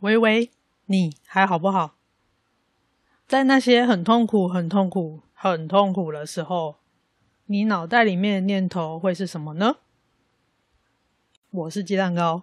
喂喂，你还好不好？在那些很痛苦、很痛苦、很痛苦的时候，你脑袋里面的念头会是什么呢？我是鸡蛋糕。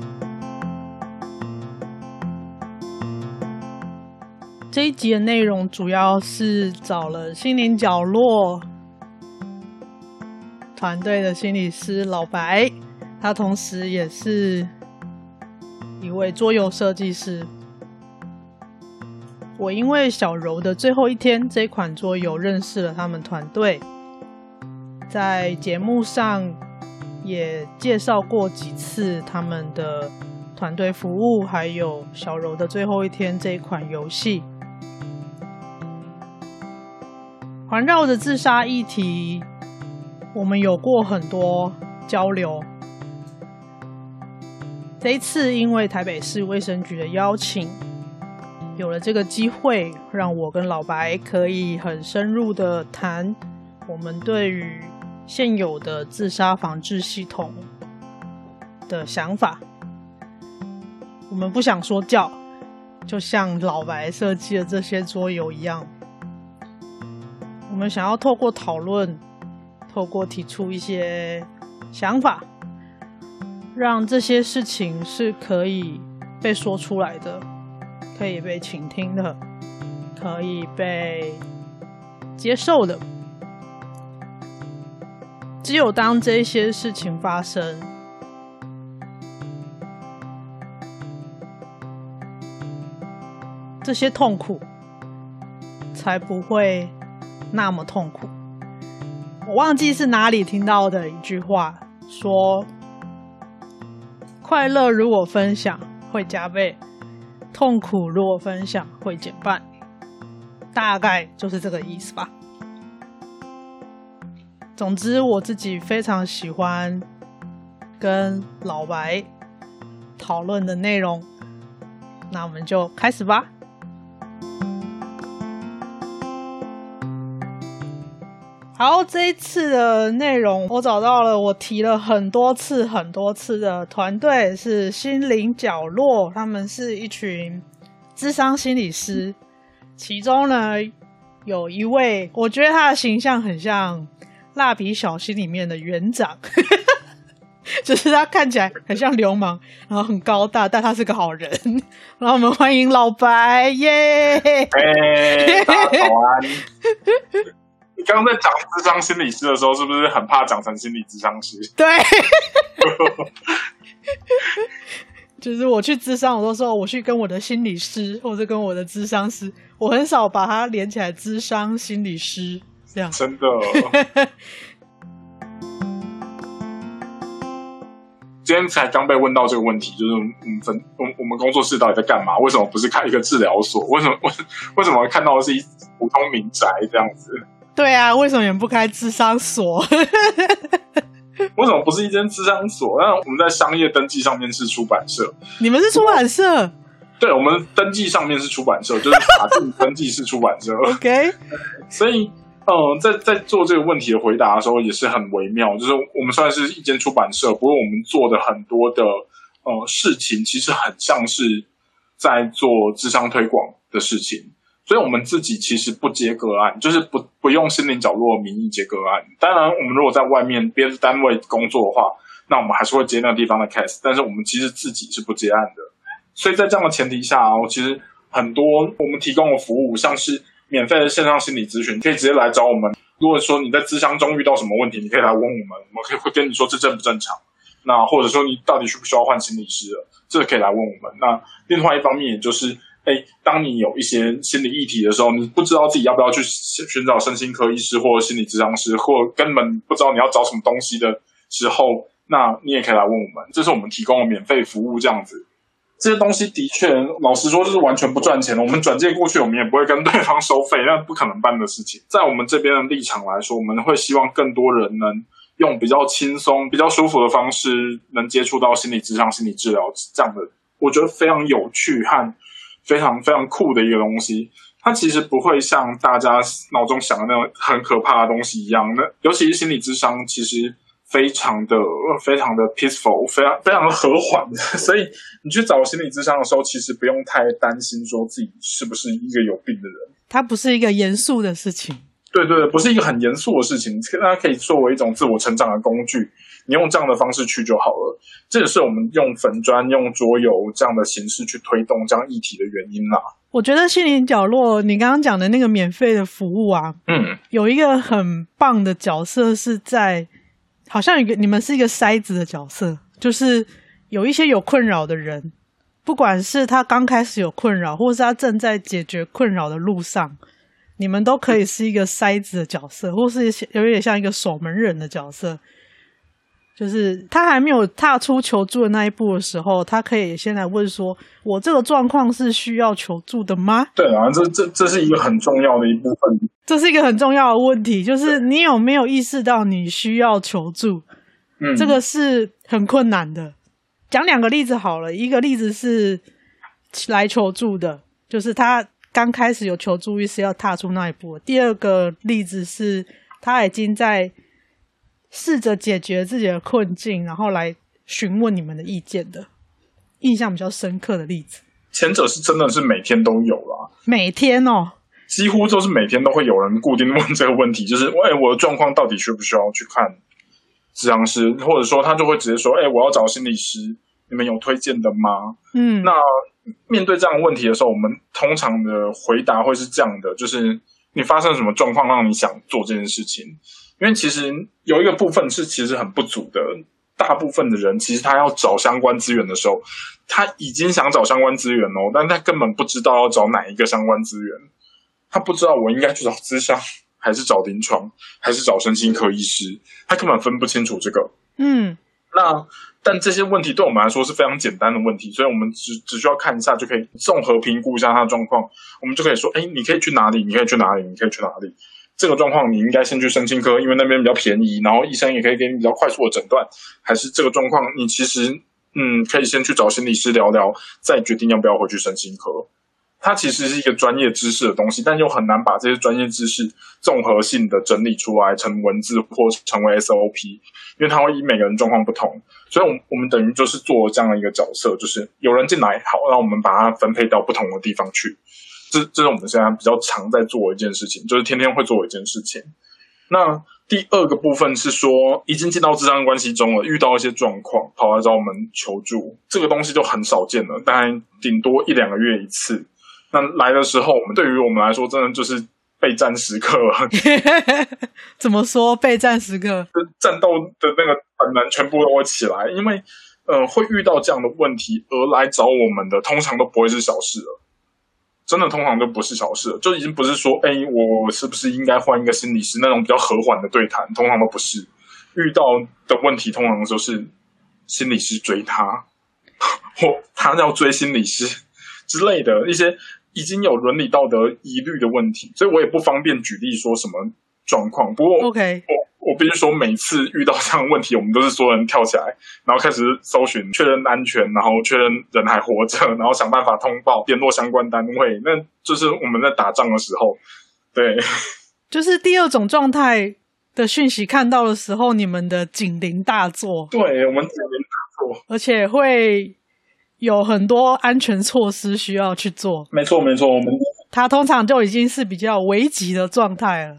这一集的内容主要是找了心灵角落团队的心理师老白，他同时也是一位桌游设计师。我因为小柔的最后一天这款桌游认识了他们团队，在节目上也介绍过几次他们的团队服务，还有小柔的最后一天这一款游戏。环绕着自杀议题，我们有过很多交流。这一次，因为台北市卫生局的邀请，有了这个机会，让我跟老白可以很深入的谈我们对于现有的自杀防治系统的想法。我们不想说教，就像老白设计的这些桌游一样。我们想要透过讨论，透过提出一些想法，让这些事情是可以被说出来的，可以被倾听的，可以被接受的。只有当这些事情发生，这些痛苦才不会那么痛苦，我忘记是哪里听到的一句话，说快乐如果分享会加倍，痛苦如果分享会减半，大概就是这个意思吧。总之，我自己非常喜欢跟老白讨论的内容，那我们就开始吧。好，这一次的内容我找到了，我提了很多次、很多次的团队是心灵角落，他们是一群智商心理师，其中呢有一位，我觉得他的形象很像蜡笔小新里面的园长，就是他看起来很像流氓，然后很高大，但他是个好人。然后我们欢迎老白耶！啊。刚刚在讲智商心理师的时候，是不是很怕讲成心理咨商师？对，就是我去咨商，我都说我去跟我的心理师，或者跟我的咨商师，我很少把它连起来。咨商心理师这样，真的。今天才刚被问到这个问题，就是我们分我我们工作室到底在干嘛？为什么不是开一个治疗所？为什么为为什么看到的是一普通民宅这样子？对啊，为什么你们不开智商所？为什么不是一间智商所？那我们在商业登记上面是出版社。你们是出版社？对，我们登记上面是出版社，就是法定登记是出版社。OK。所以，嗯、呃，在在做这个问题的回答的时候，也是很微妙。就是我们虽然是一间出版社，不过我们做的很多的呃事情，其实很像是在做智商推广的事情。所以，我们自己其实不接个案，就是不不用心灵角落的名义接个案。当然，我们如果在外面别的单位工作的话，那我们还是会接那个地方的 case。但是，我们其实自己是不接案的。所以在这样的前提下哦，其实很多我们提供的服务，像是免费的线上心理咨询，可以直接来找我们。如果说你在咨商中遇到什么问题，你可以来问我们，我们可以会跟你说这正不正常。那或者说你到底需不需要换心理师，这个可以来问我们。那另外一方面，也就是。哎，当你有一些心理议题的时候，你不知道自己要不要去寻找身心科医师或心理咨商师，或根本不知道你要找什么东西的时候，那你也可以来问我们，这是我们提供的免费服务，这样子。这些东西的确，老实说，就是完全不赚钱的。我们转介过去，我们也不会跟对方收费，那不可能办的事情。在我们这边的立场来说，我们会希望更多人能用比较轻松、比较舒服的方式，能接触到心理咨商、心理治疗这样的，我觉得非常有趣和非常非常酷的一个东西。它其实不会像大家脑中想的那种很可怕的东西一样。那尤其是心理智商，其实。非常的非常的 peaceful，非常非常的和缓，所以你去找心理智商的时候，其实不用太担心说自己是不是一个有病的人。它不是一个严肃的事情，对对，不是一个很严肃的事情，它可以作为一种自我成长的工具。你用这样的方式去就好了。这也是我们用粉砖、用桌游这样的形式去推动这样议题的原因啦。我觉得心灵角落，你刚刚讲的那个免费的服务啊，嗯，有一个很棒的角色是在。好像一个你们是一个筛子的角色，就是有一些有困扰的人，不管是他刚开始有困扰，或是他正在解决困扰的路上，你们都可以是一个筛子的角色，或是有点像一个守门人的角色。就是他还没有踏出求助的那一步的时候，他可以先来问说：“我这个状况是需要求助的吗？”对啊，这这这是一个很重要的一部分。这是一个很重要的问题，就是你有没有意识到你需要求助？嗯，这个是很困难的。讲两个例子好了，一个例子是来求助的，就是他刚开始有求助意识，要踏出那一步。第二个例子是他已经在。试着解决自己的困境，然后来询问你们的意见的，印象比较深刻的例子。前者是真的是每天都有啦，每天哦，几乎都是每天都会有人固定问这个问题，就是哎，我的状况到底需不需要去看治疗师，或者说他就会直接说，哎，我要找心理师，你们有推荐的吗？嗯，那面对这样的问题的时候，我们通常的回答会是这样的，就是你发生什么状况让你想做这件事情？因为其实有一个部分是其实很不足的，大部分的人其实他要找相关资源的时候，他已经想找相关资源哦，但他根本不知道要找哪一个相关资源，他不知道我应该去找咨商，还是找临床，还是找身心科医师，他根本分不清楚这个。嗯，那但这些问题对我们来说是非常简单的问题，所以我们只只需要看一下就可以综合评估一下他的状况，我们就可以说，哎，你可以去哪里？你可以去哪里？你可以去哪里？这个状况你应该先去身心科，因为那边比较便宜，然后医生也可以给你比较快速的诊断。还是这个状况，你其实嗯，可以先去找心理师聊聊，再决定要不要回去身心科。它其实是一个专业知识的东西，但又很难把这些专业知识综合性的整理出来成文字或成为 SOP，因为它会以每个人状况不同。所以，我我们等于就是做这样的一个角色，就是有人进来，好，让我们把它分配到不同的地方去。这这是我们现在比较常在做的一件事情，就是天天会做一件事情。那第二个部分是说，已经进到咨商关系中了，遇到一些状况，跑来找我们求助，这个东西就很少见了，大概顶多一两个月一次。那来的时候，我们对于我们来说，真的就是备战时刻了。怎么说备战时刻？战斗的那个本能全部都会起来，因为呃，会遇到这样的问题而来找我们的，通常都不会是小事了。真的通常都不是小事了，就已经不是说，哎，我是不是应该换一个心理师那种比较和缓的对谈，通常都不是。遇到的问题通常都是心理师追他，或他要追心理师之类的一些已经有伦理道德疑虑的问题，所以我也不方便举例说什么状况。不过，OK。我我必须说，每次遇到这样的问题，我们都是所有人跳起来，然后开始搜寻、确认安全，然后确认人还活着，然后想办法通报、联络相关单位。那就是我们在打仗的时候，对，就是第二种状态的讯息看到的时候，你们的警铃大作。对，我们警铃大作，而且会有很多安全措施需要去做。没错，没错，我们它通常就已经是比较危急的状态了。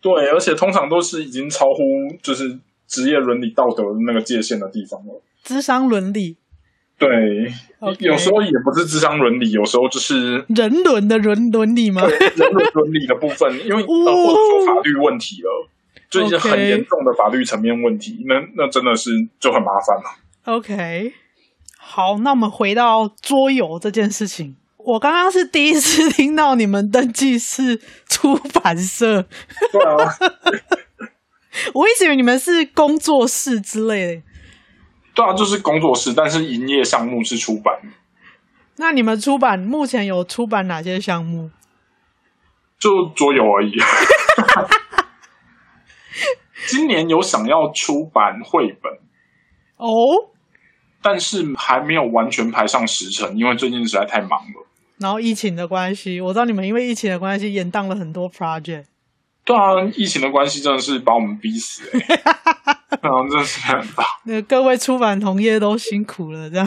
对，而且通常都是已经超乎就是职业伦理道德那个界限的地方了。智商伦理，对，okay. 有时候也不是智商伦理，有时候就是人伦的伦伦理吗？对，人伦伦理的部分，因为、哦、或者说法律问题了，就一些很严重的法律层面问题，那那真的是就很麻烦了。OK，好，那我们回到桌游这件事情。我刚刚是第一次听到你们登记是出版社，我一直以为你们是工作室之类的。对啊，就是工作室，但是营业项目是出版。那你们出版目前有出版哪些项目？就桌游而已。今年有想要出版绘本哦，但是还没有完全排上时程，因为最近实在太忙了。然后疫情的关系，我知道你们因为疫情的关系延宕了很多 project。对啊，疫情的关系真的是把我们逼死哎、欸，然后真的是很大。那各位出版同业都辛苦了，这样。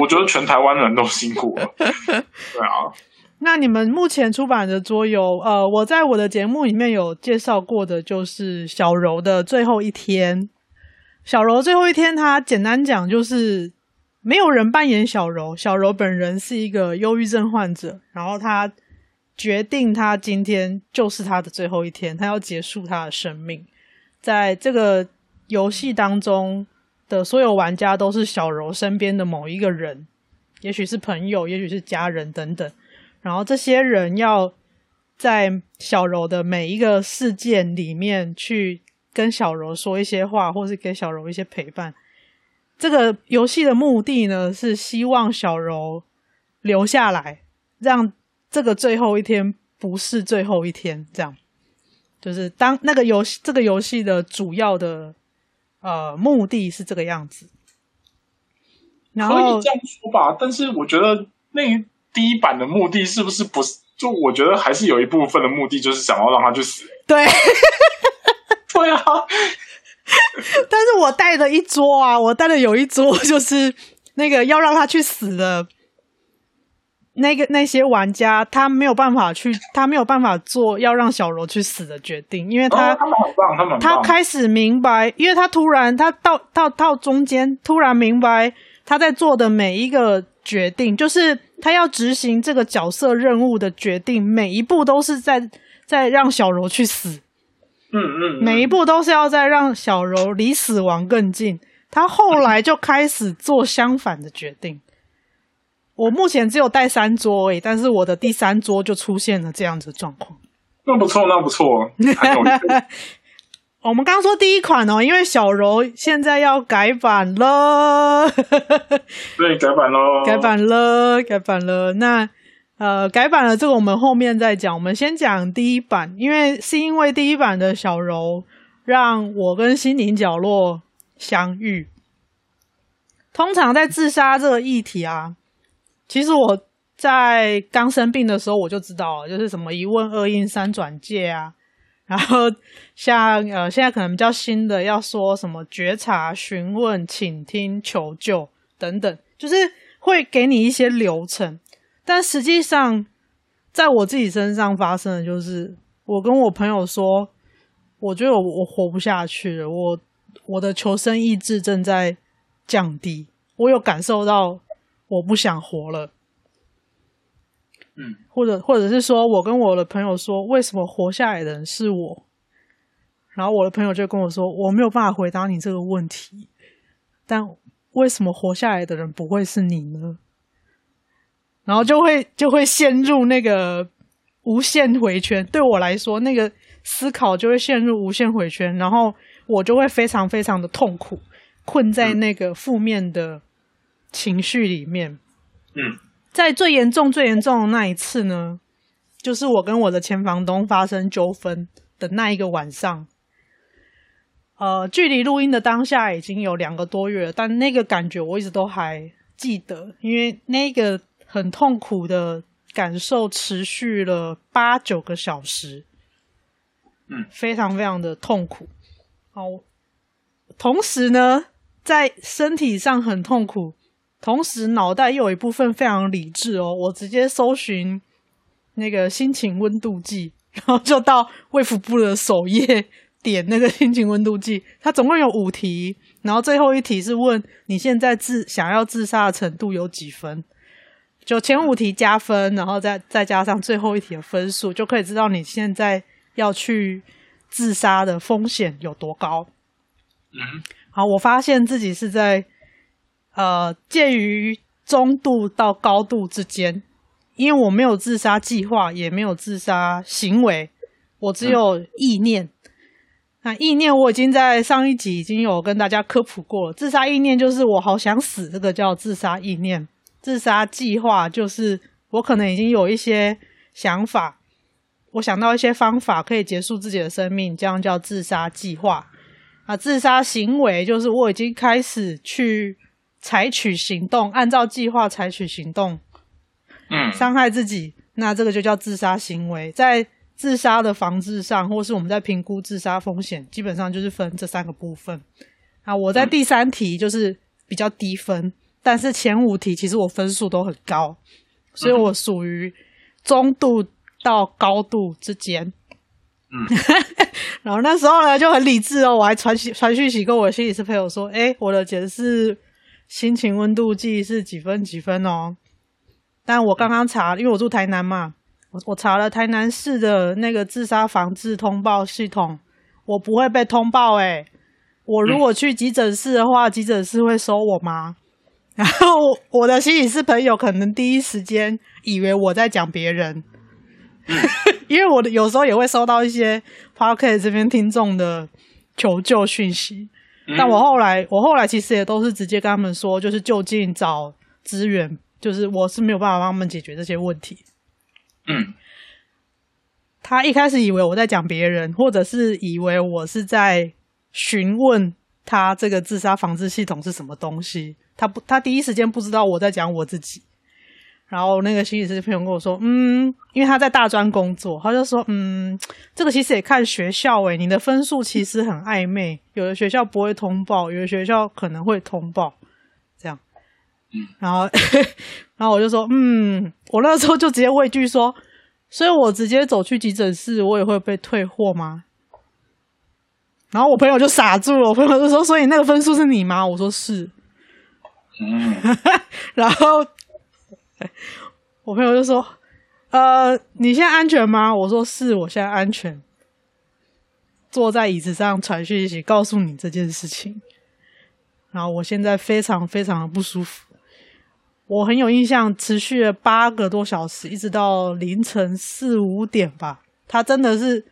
我觉得全台湾人都辛苦了。对啊。那你们目前出版的桌游，呃，我在我的节目里面有介绍过的，就是小柔的最后一天。小柔最后一天，他简单讲就是没有人扮演小柔，小柔本人是一个忧郁症患者，然后他决定他今天就是他的最后一天，他要结束他的生命。在这个游戏当中的所有玩家都是小柔身边的某一个人，也许是朋友，也许是家人等等。然后这些人要在小柔的每一个事件里面去跟小柔说一些话，或是给小柔一些陪伴。这个游戏的目的呢，是希望小柔留下来，让这个最后一天不是最后一天。这样，就是当那个游戏这个游戏的主要的呃目的是这个样子。然后可以这样说吧，但是我觉得那。第一版的目的是不是不是？就我觉得还是有一部分的目的就是想要让他去死。对，对啊。但是我带的一桌啊，我带的有一桌就是那个要让他去死的，那个那些玩家他没有办法去，他没有办法做要让小柔去死的决定，因为他、哦、他们很棒，他们，他开始明白，因为他突然他到到到中间突然明白他在做的每一个决定就是。他要执行这个角色任务的决定，每一步都是在在让小柔去死，嗯嗯，每一步都是要在让小柔离死亡更近。他后来就开始做相反的决定。我目前只有带三桌诶，但是我的第三桌就出现了这样子的状况。那不错，那不错。我们刚刚说第一款哦，因为小柔现在要改版了，对，改版喽，改版了，改版了。那呃，改版了这个我们后面再讲，我们先讲第一版，因为是因为第一版的小柔让我跟心灵角落相遇。通常在自杀这个议题啊，其实我在刚生病的时候我就知道了，就是什么一问二应三转介啊。然后像呃，现在可能比较新的，要说什么觉察、询问、倾听、求救等等，就是会给你一些流程。但实际上，在我自己身上发生的就是，我跟我朋友说，我觉得我我活不下去了，我我的求生意志正在降低，我有感受到我不想活了。嗯，或者或者是说，我跟我的朋友说，为什么活下来的人是我？然后我的朋友就跟我说，我没有办法回答你这个问题，但为什么活下来的人不会是你呢？然后就会就会陷入那个无限回圈。对我来说，那个思考就会陷入无限回圈，然后我就会非常非常的痛苦，困在那个负面的情绪里面。嗯。在最严重、最严重的那一次呢，就是我跟我的前房东发生纠纷的那一个晚上。呃，距离录音的当下已经有两个多月了，但那个感觉我一直都还记得，因为那个很痛苦的感受持续了八九个小时，嗯，非常非常的痛苦。好，同时呢，在身体上很痛苦。同时，脑袋又有一部分非常理智哦。我直接搜寻那个心情温度计，然后就到卫福部的首页点那个心情温度计。它总共有五题，然后最后一题是问你现在自想要自杀的程度有几分？就前五题加分，然后再再加上最后一题的分数，就可以知道你现在要去自杀的风险有多高。嗯，好，我发现自己是在。呃，介于中度到高度之间，因为我没有自杀计划，也没有自杀行为，我只有意念。那意念我已经在上一集已经有跟大家科普过了，自杀意念就是我好想死，这个叫自杀意念。自杀计划就是我可能已经有一些想法，我想到一些方法可以结束自己的生命，这样叫自杀计划。啊，自杀行为就是我已经开始去采取行动，按照计划采取行动，嗯，伤害自己，那这个就叫自杀行为。在自杀的防治上，或是我们在评估自杀风险，基本上就是分这三个部分。啊，我在第三题就是比较低分，嗯、但是前五题其实我分数都很高，所以我属于中度到高度之间。嗯，然后那时候呢就很理智哦，我还传讯传讯息跟我的心理师朋友说，诶，我的检视心情温度计是几分几分哦。但我刚刚查，因为我住台南嘛。我我查了台南市的那个自杀防治通报系统，我不会被通报诶。我如果去急诊室的话，嗯、急诊室会收我吗？然后我的心理师朋友可能第一时间以为我在讲别人，嗯、因为我的有时候也会收到一些 Podcast 这边听众的求救讯息。嗯、但我后来，我后来其实也都是直接跟他们说，就是就近找资源，就是我是没有办法帮他们解决这些问题。嗯，他一开始以为我在讲别人，或者是以为我是在询问他这个自杀防治系统是什么东西。他不，他第一时间不知道我在讲我自己。然后那个心理师朋友跟我说：“嗯，因为他在大专工作，他就说，嗯，这个其实也看学校诶，你的分数其实很暧昧，有的学校不会通报，有的学校可能会通报，这样。”然后，然后我就说，嗯，我那时候就直接问一句说，所以我直接走去急诊室，我也会被退货吗？然后我朋友就傻住了，我朋友就说，所以那个分数是你吗？我说是。嗯，然后我朋友就说，呃，你现在安全吗？我说是，我现在安全，坐在椅子上传讯息告诉你这件事情。然后我现在非常非常的不舒服。我很有印象，持续了八个多小时，一直到凌晨四五点吧。他真的是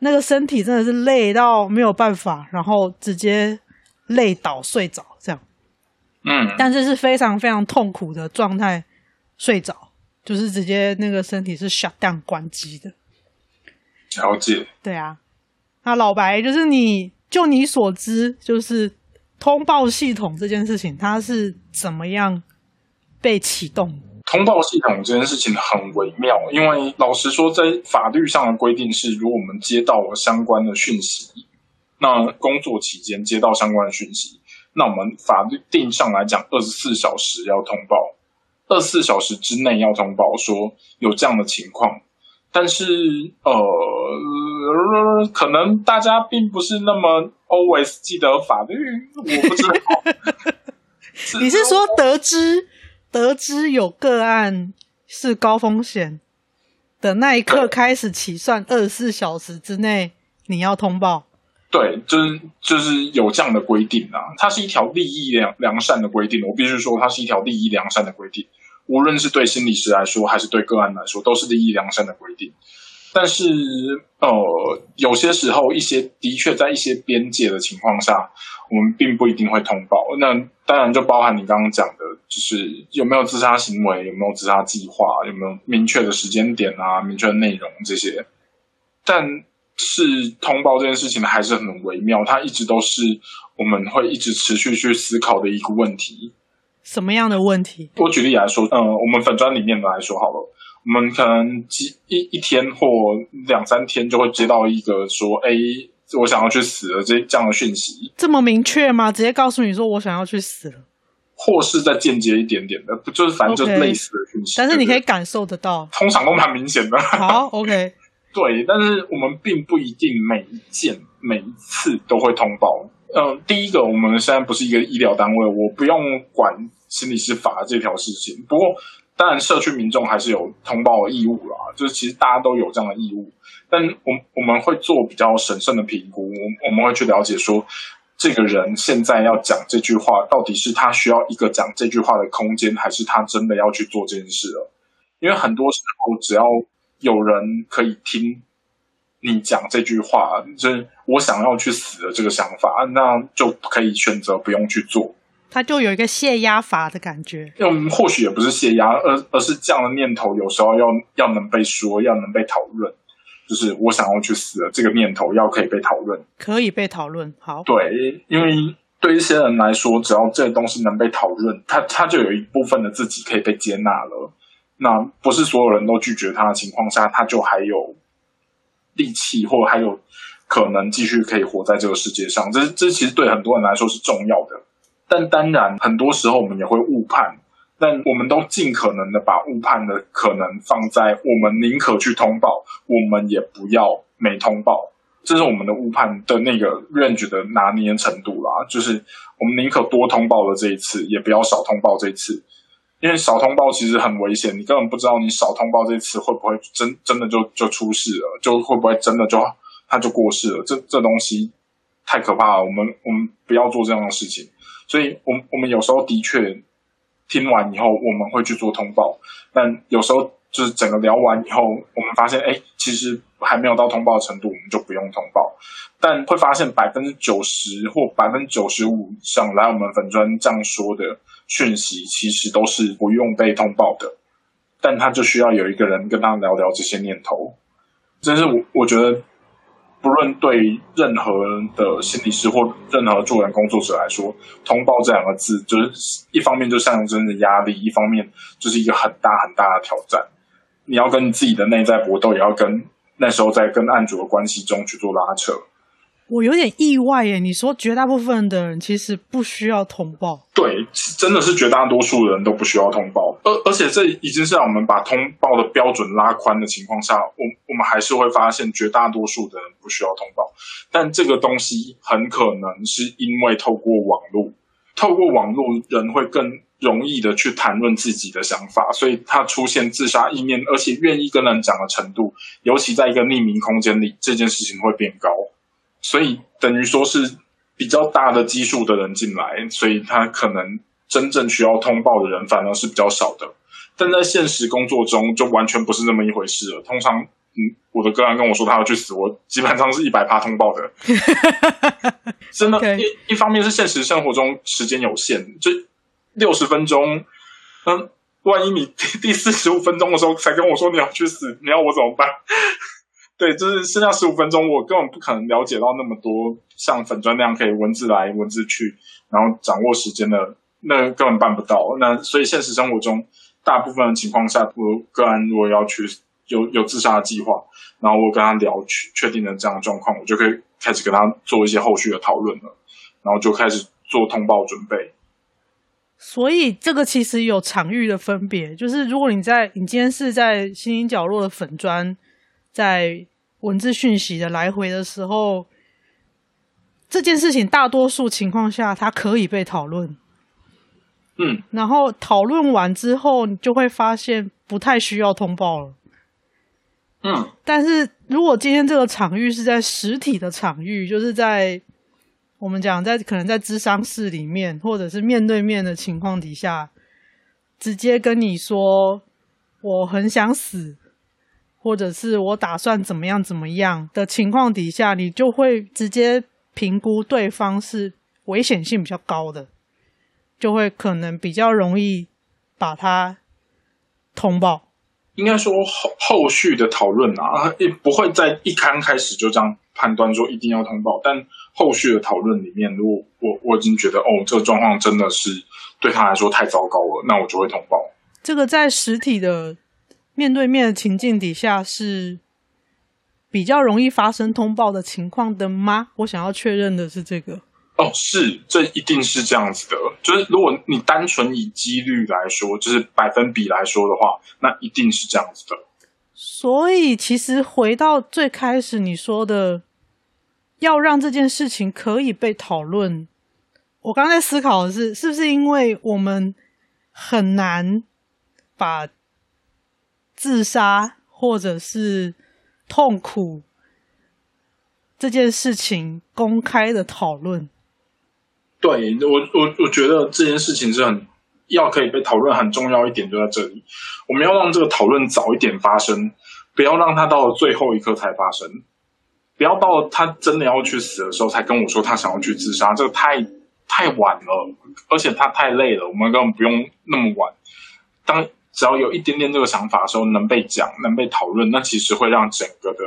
那个身体真的是累到没有办法，然后直接累倒睡着。嗯，但是是非常非常痛苦的状态睡着，就是直接那个身体是 shut down 关机的。了解。对啊，那老白就是你就你所知，就是通报系统这件事情，它是怎么样？被启动通报系统这件事情很微妙，因为老实说，在法律上的规定是，如果我们接到了相关的讯息，那工作期间接到相关的讯息，那我们法律定上来讲，二十四小时要通报，二十四小时之内要通报说有这样的情况。但是呃，可能大家并不是那么 always 记得法律，我不知道。你是说得知？得知有个案是高风险的那一刻开始起算，二十四小时之内你要通报。对，就是就是有这样的规定啊，它是一条利益良良善的规定。我必须说，它是一条利益良善的规定，无论是对心理师来说，还是对个案来说，都是利益良善的规定。但是，呃，有些时候，一些的确在一些边界的情况下，我们并不一定会通报。那当然就包含你刚刚讲的，就是有没有自杀行为，有没有自杀计划，有没有明确的时间点啊，明确的内容这些。但是通报这件事情还是很微妙，它一直都是我们会一直持续去思考的一个问题。什么样的问题？我举例来说，呃，我们粉砖里面的来说好了。我们可能几一一天或两三天就会接到一个说：“哎，我想要去死了。”这这样的讯息，这么明确吗？直接告诉你说我想要去死了，或是再间接一点点的，不就是反正就是类似的讯息。Okay. 但是你可以感受得到，通常都蛮明显的。好，OK，对，但是我们并不一定每一件每一次都会通报。嗯、第一个，我们现在不是一个医疗单位，我不用管心理师法这条事情。不过。当然，社区民众还是有通报的义务啦。就是其实大家都有这样的义务，但我我们会做比较审慎的评估。我我们会去了解说，这个人现在要讲这句话，到底是他需要一个讲这句话的空间，还是他真的要去做这件事了？因为很多时候，只要有人可以听，你讲这句话，就是我想要去死的这个想法，那就可以选择不用去做。他就有一个泄压法的感觉，因为我们或许也不是泄压，而而是这样的念头有时候要要能被说，要能被讨论。就是我想要去死的这个念头要可以被讨论，可以被讨论。好，对，因为对一些人来说，只要这个东西能被讨论，他他就有一部分的自己可以被接纳了。那不是所有人都拒绝他的情况下，他就还有力气，或还有可能继续可以活在这个世界上。这这其实对很多人来说是重要的。但当然，很多时候我们也会误判。但我们都尽可能的把误判的可能放在我们宁可去通报，我们也不要没通报。这是我们的误判的那个 range 的拿捏程度啦。就是我们宁可多通报了这一次，也不要少通报这一次，因为少通报其实很危险，你根本不知道你少通报这次会不会真真的就就出事了，就会不会真的就他就过世了。这这东西太可怕了，我们我们不要做这样的事情。所以，我们我们有时候的确听完以后，我们会去做通报，但有时候就是整个聊完以后，我们发现，哎，其实还没有到通报的程度，我们就不用通报。但会发现百分之九十或百分之九十五以上来我们粉专这样说的讯息，其实都是不用被通报的。但他就需要有一个人跟他聊聊这些念头，真是我我觉得。不论对任何的心理师或任何助人工作者来说，通报这两个字，就是一方面就象征着压力，一方面就是一个很大很大的挑战。你要跟自己的内在搏斗，也要跟那时候在跟案主的关系中去做拉扯。我有点意外耶！你说绝大部分的人其实不需要通报，对，真的是绝大多数人都不需要通报。而而且这已经是让我们把通报的标准拉宽的情况下，我我们还是会发现绝大多数的人不需要通报。但这个东西很可能是因为透过网络，透过网络人会更容易的去谈论自己的想法，所以他出现自杀意念，而且愿意跟人讲的程度，尤其在一个匿名空间里，这件事情会变高。所以等于说是比较大的基数的人进来，所以他可能真正需要通报的人反而是比较少的。但在现实工作中就完全不是那么一回事了。通常，嗯，我的个案跟我说他要去死，我基本上是一百趴通报的。真的.一一方面是现实生活中时间有限，就六十分钟，嗯，万一你第第四十五分钟的时候才跟我说你要去死，你要我怎么办？对，就是剩下十五分钟，我根本不可能了解到那么多，像粉专那样可以文字来文字去，然后掌握时间的，那根本办不到。那所以现实生活中，大部分的情况下，我个人如果要去有有自杀的计划，然后我跟他聊，确确定了这样的状况，我就可以开始跟他做一些后续的讨论了，然后就开始做通报准备。所以这个其实有场域的分别，就是如果你在你今天是在心灵角落的粉专，在文字讯息的来回的时候，这件事情大多数情况下它可以被讨论，嗯，然后讨论完之后，你就会发现不太需要通报了，嗯。但是如果今天这个场域是在实体的场域，就是在我们讲在可能在咨商室里面，或者是面对面的情况底下，直接跟你说我很想死。或者是我打算怎么样怎么样的情况底下，你就会直接评估对方是危险性比较高的，就会可能比较容易把它通报。应该说后后续的讨论啊，也不会在一刚开始就这样判断说一定要通报，但后续的讨论里面，如果我我已经觉得哦，这个状况真的是对他来说太糟糕了，那我就会通报。这个在实体的。面对面的情境底下是比较容易发生通报的情况的吗？我想要确认的是这个。哦，是，这一定是这样子的。就是如果你单纯以几率来说，就是百分比来说的话，那一定是这样子的。所以，其实回到最开始你说的，要让这件事情可以被讨论，我刚才在思考的是，是不是因为我们很难把。自杀或者是痛苦这件事情公开的讨论，对，我我我觉得这件事情是很要可以被讨论，很重要一点就在这里，我们要让这个讨论早一点发生，不要让它到了最后一刻才发生。不要到他真的要去死的时候才跟我说他想要去自杀，这个太太晚了，而且他太累了，我们根本不用那么晚。当只要有一点点这个想法的时候，能被讲，能被讨论，那其实会让整个的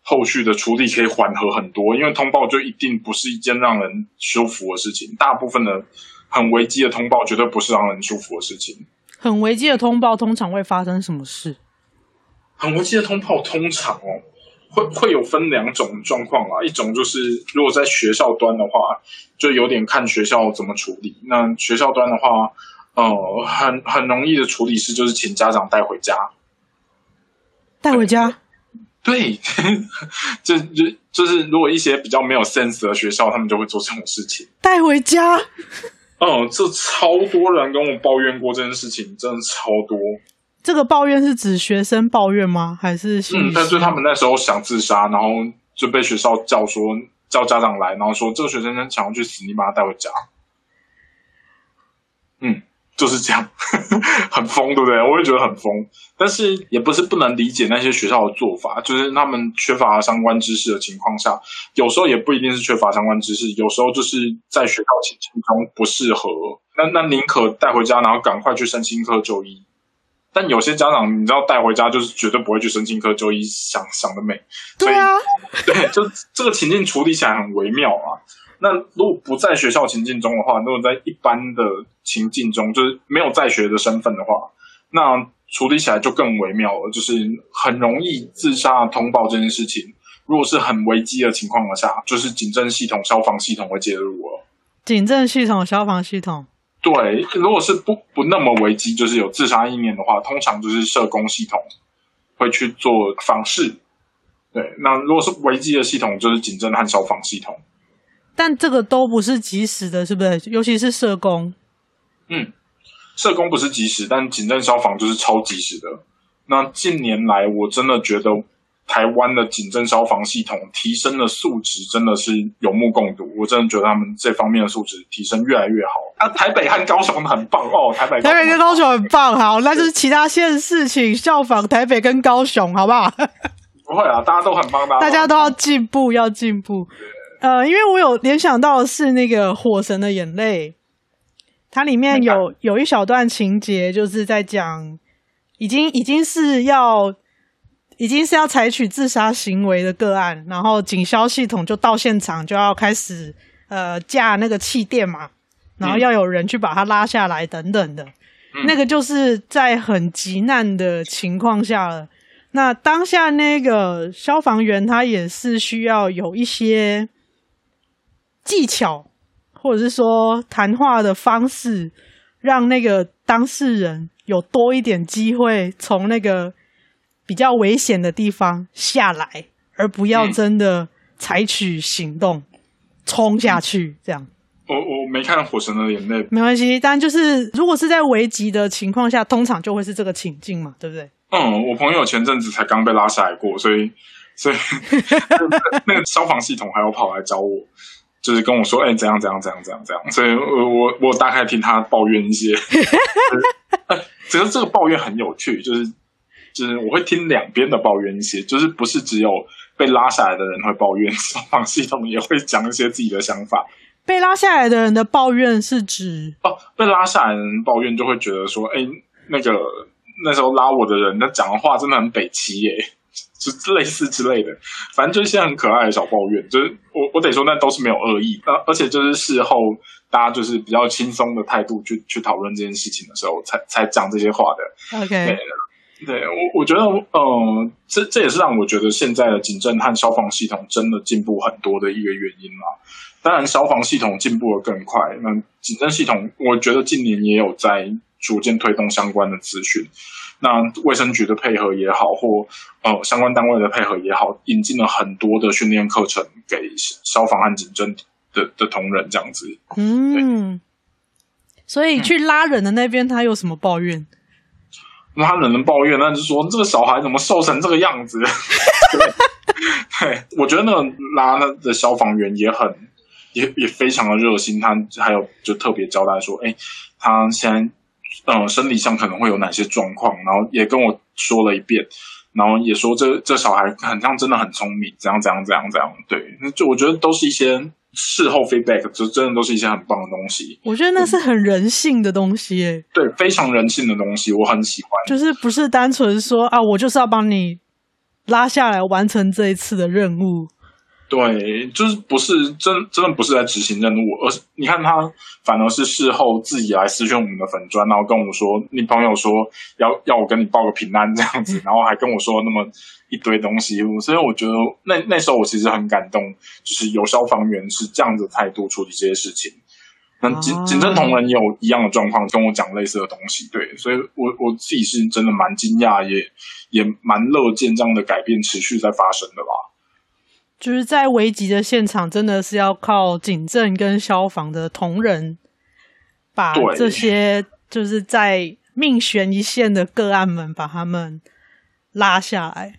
后续的处理可以缓和很多。因为通报就一定不是一件让人舒服的事情，大部分的很危机的通报绝对不是让人舒服的事情。很危机的通报通常会发生什么事？很危机的通报通常哦。会会有分两种状况啊，一种就是如果在学校端的话，就有点看学校怎么处理。那学校端的话，呃，很很容易的处理是就是请家长带回家，带回家。对，就就就是如果一些比较没有 sense 的学校，他们就会做这种事情，带回家。嗯，这超多人跟我抱怨过这件事情，真的超多。这个抱怨是指学生抱怨吗？还是嗯，但是他们那时候想自杀，然后就被学校叫说叫家长来，然后说这个学生想要去死，你把他带回家。嗯，就是这样，很疯，对不对？我也觉得很疯，但是也不是不能理解那些学校的做法，就是他们缺乏相关知识的情况下，有时候也不一定是缺乏相关知识，有时候就是在学校情境中不适合，那那宁可带回家，然后赶快去身心科就医。但有些家长，你知道带回家就是绝对不会去身心科就医，想想得美。对啊，对，就这个情境处理起来很微妙啊。那如果不在学校情境中的话，如果在一般的情境中，就是没有在学的身份的话，那处理起来就更微妙了。就是很容易自杀通报这件事情，如果是很危机的情况下，就是警政系统、消防系统会介入了。警政系统、消防系统。对，如果是不不那么危机，就是有自杀意念的话，通常就是社工系统会去做访视。对，那如果是危机的系统，就是警政和消防系统。但这个都不是及时的，是不是？尤其是社工。嗯，社工不是及时，但警政消防就是超及时的。那近年来，我真的觉得。台湾的警政消防系统提升的素质真的是有目共睹，我真的觉得他们这方面的素质提升越来越好。啊，台北和高雄很棒哦，台北台北跟高雄很棒，好，那就是其他县市请效仿台北跟高雄，好不好？不会啊，大家都很棒的，大家都要进步，要进步。呃，因为我有联想到的是那个《火神的眼泪》，它里面有有一小段情节，就是在讲，已经已经是要。已经是要采取自杀行为的个案，然后警消系统就到现场，就要开始呃架那个气垫嘛，然后要有人去把它拉下来等等的，嗯、那个就是在很急难的情况下了。那当下那个消防员他也是需要有一些技巧，或者是说谈话的方式，让那个当事人有多一点机会从那个。比较危险的地方下来，而不要真的采取行动冲、嗯、下去。这样，我我没看《火神的眼泪》，没关系。但就是如果是在危急的情况下，通常就会是这个情境嘛，对不对？嗯，我朋友前阵子才刚被拉下来过，所以所以 那个消防系统还要跑来找我，就是跟我说：“哎、欸，怎样怎样怎样怎样怎样。”所以我我我大概听他抱怨一些。只是这个抱怨很有趣，就是。就是我会听两边的抱怨一些，就是不是只有被拉下来的人会抱怨，消防系统也会讲一些自己的想法。被拉下来的人的抱怨是指哦，被拉下来的人抱怨就会觉得说，哎，那个那时候拉我的人，他讲的话真的很北齐耶，就类似之类的，反正就是一些很可爱的小抱怨。就是我我得说，那都是没有恶意，而而且就是事后大家就是比较轻松的态度去去讨论这件事情的时候，才才讲这些话的。OK。对我，我觉得，嗯、呃，这这也是让我觉得现在的警政和消防系统真的进步很多的一个原因嘛。当然，消防系统进步的更快，那警政系统，我觉得近年也有在逐渐推动相关的资讯。那卫生局的配合也好，或呃相关单位的配合也好，引进了很多的训练课程给消防和警政的的同仁，这样子。嗯，所以去拉人的那边，他有什么抱怨？那他人的抱怨，那就说这个小孩怎么瘦成这个样子？对，对，我觉得那个拉的消防员也很，也也非常的热心。他还有就特别交代说，哎，他现在嗯、呃、生理上可能会有哪些状况，然后也跟我说了一遍。然后也说这这小孩很像真的很聪明，怎样怎样怎样怎样。对，那就我觉得都是一些事后 feedback，就真的都是一些很棒的东西。我觉得那是很人性的东西，哎，对，非常人性的东西，我很喜欢。就是不是单纯说啊，我就是要帮你拉下来完成这一次的任务。对，就是不是真真的不是在执行任务，而是你看他反而是事后自己来私讯我们的粉砖，然后跟我说，你朋友说要要我跟你报个平安这样子，然后还跟我说那么一堆东西，所以我觉得那那时候我其实很感动，就是有消防员是这样子的态度处理这些事情。那警警政同仁也有一样的状况跟我讲类似的东西，对，所以我我自己是真的蛮惊讶，也也蛮乐见这样的改变持续在发生的吧。就是在危急的现场，真的是要靠警政跟消防的同仁，把这些就是在命悬一线的个案们，把他们拉下来。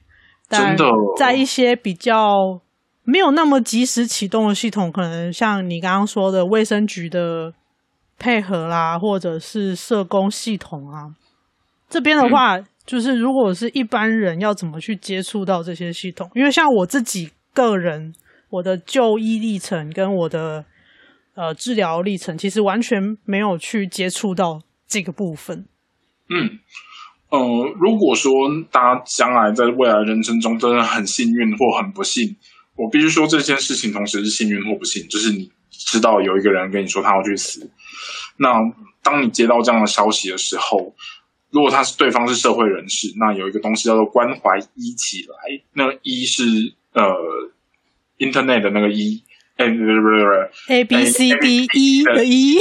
但在一些比较没有那么及时启动的系统，可能像你刚刚说的卫生局的配合啦，或者是社工系统啊，这边的话，嗯、就是如果是一般人要怎么去接触到这些系统？因为像我自己。个人，我的就医历程跟我的呃治疗历程，其实完全没有去接触到这个部分。嗯，呃，如果说大家将来在未来人生中真的很幸运或很不幸，我必须说这件事情同时是幸运或不幸，就是你知道有一个人跟你说他要去死，那当你接到这样的消息的时候，如果他是对方是社会人士，那有一个东西叫做关怀一起来，那一是。呃，Internet 的那个 E，哎，不是不是不是，A B C D E 的 E，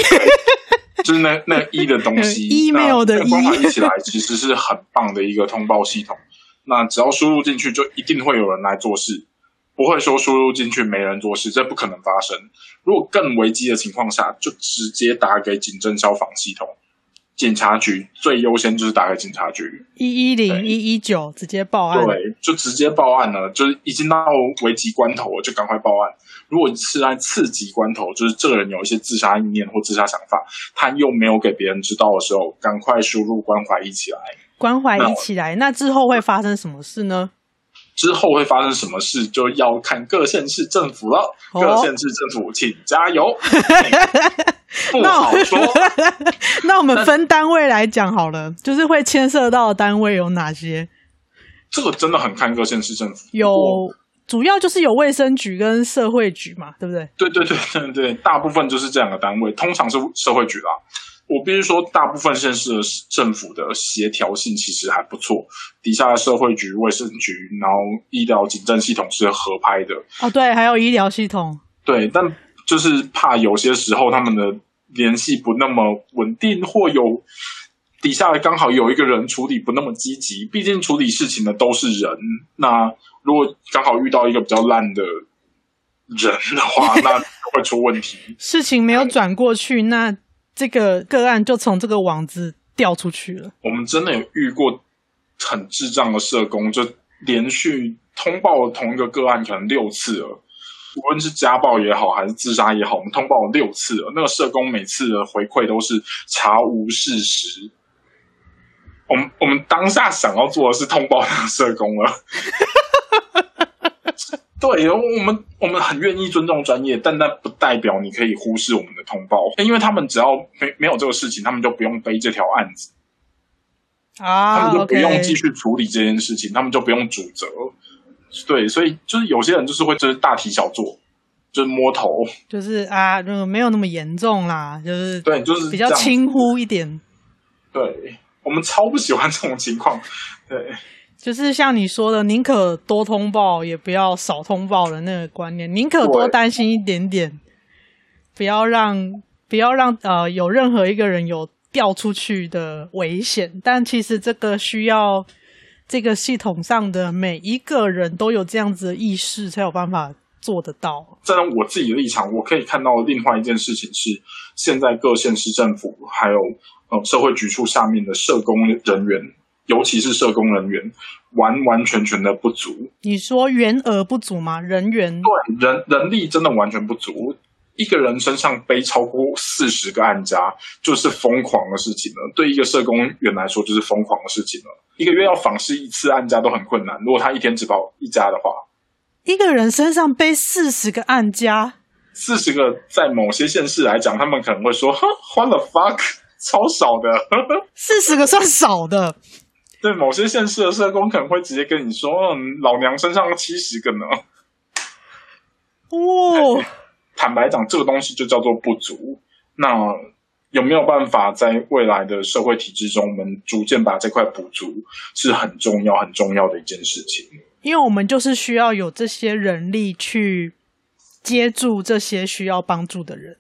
就是那那 E 的东西，email 的 E，关怀医起来其实是很棒的一个通报系统。那只要输入进去，就一定会有人来做事，不会说输入进去没人做事，这不可能发生。如果更危机的情况下，就直接打给警政消防系统。警察局最优先就是打给警察局，一一零一一九直接报案，对，就直接报案了，就是已经到危急关头了，就赶快报案。如果是在次级关头，就是这个人有一些自杀意念或自杀想法，他又没有给别人知道的时候，赶快输入关怀一起来，关怀一起来。那，那之后会发生什么事呢？之后会发生什么事，就要看各县市政府了。哦、各县市政府，请加油。不好说。那我们分单位来讲好了，就是会牵涉到的单位有哪些？这个真的很看各县市政府。有，主要就是有卫生局跟社会局嘛，对不对？对对对对对，大部分就是这两个单位，通常是社会局啦。我必须说，大部分县市的政府的协调性其实还不错。底下的社会局、卫生局，然后医疗警政系统是合拍的。哦，对，还有医疗系统。对，但就是怕有些时候他们的联系不那么稳定，或有底下的刚好有一个人处理不那么积极。毕竟处理事情的都是人。那如果刚好遇到一个比较烂的人的话，那会出问题。事情没有转过去，那。这个个案就从这个网子掉出去了。我们真的有遇过很智障的社工，就连续通报了同一个个案可能六次了，无论是家暴也好，还是自杀也好，我们通报了六次了。那个社工每次的回馈都是查无事实。我们我们当下想要做的是通报那个社工了。对，我们我们很愿意尊重专业，但那不代表你可以忽视我们的通报，因为他们只要没没有这个事情，他们就不用背这条案子啊，他们就不用继续处理这件事情，他们就不用主责。对，所以就是有些人就是会就是大题小做，就是摸头，就是啊，就没有那么严重啦，就是对，就是比较轻忽一点。对，我们超不喜欢这种情况，对。就是像你说的，宁可多通报，也不要少通报的那个观念。宁可多担心一点点，不要让不要让呃有任何一个人有掉出去的危险。但其实这个需要这个系统上的每一个人都有这样子的意识，才有办法做得到。站在我自己的立场，我可以看到另外一件事情是，现在各县市政府还有呃社会局处下面的社工人员。尤其是社工人员，完完全全的不足。你说员额不足吗？人员对人人力真的完全不足。一个人身上背超过四十个案家，就是疯狂的事情了。对一个社工员来说，就是疯狂的事情了。一个月要访视一次案家都很困难。如果他一天只跑一家的话，一个人身上背四十个案家，四十个在某些县市来讲，他们可能会说：“What the fuck，超少的。”四十个算少的。对某些县市的社工可能会直接跟你说：“嗯，老娘身上七十个呢。”哇。坦白讲，这个东西就叫做不足。那有没有办法在未来的社会体制中，我们逐渐把这块补足，是很重要、很重要的一件事情。因为我们就是需要有这些人力去接住这些需要帮助的人。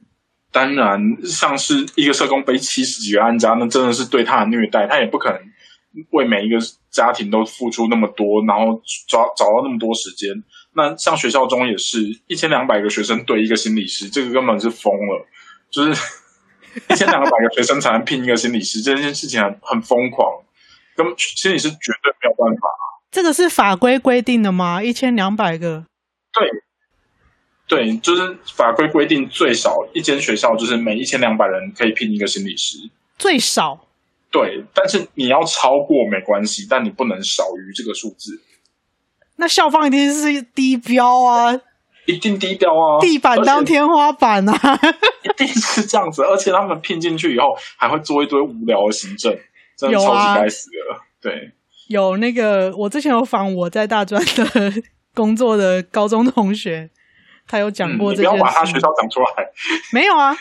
当然，像是一个社工背七十几个案家，那真的是对他的虐待。他也不可能为每一个家庭都付出那么多，然后找找到那么多时间。那像学校中也是一千两百个学生对一个心理师，这个根本是疯了。就是 一千两百个学生才能聘一个心理师，这件事情很很疯狂，跟心理师绝对没有办法。这个是法规规定的吗？一千两百个？对，对，就是法规规定最少一间学校就是每一千两百人可以聘一个心理师，最少。对，但是你要超过没关系，但你不能少于这个数字。那校方一定是低标啊，一定低标啊，地板当天花板啊，一定是这样子。而且他们聘进去以后，还会做一堆无聊的行政，真的超级该死的。啊、对，有那个我之前有访我在大专的工作的高中同学，他有讲过这不要把他学校讲出来。没有啊，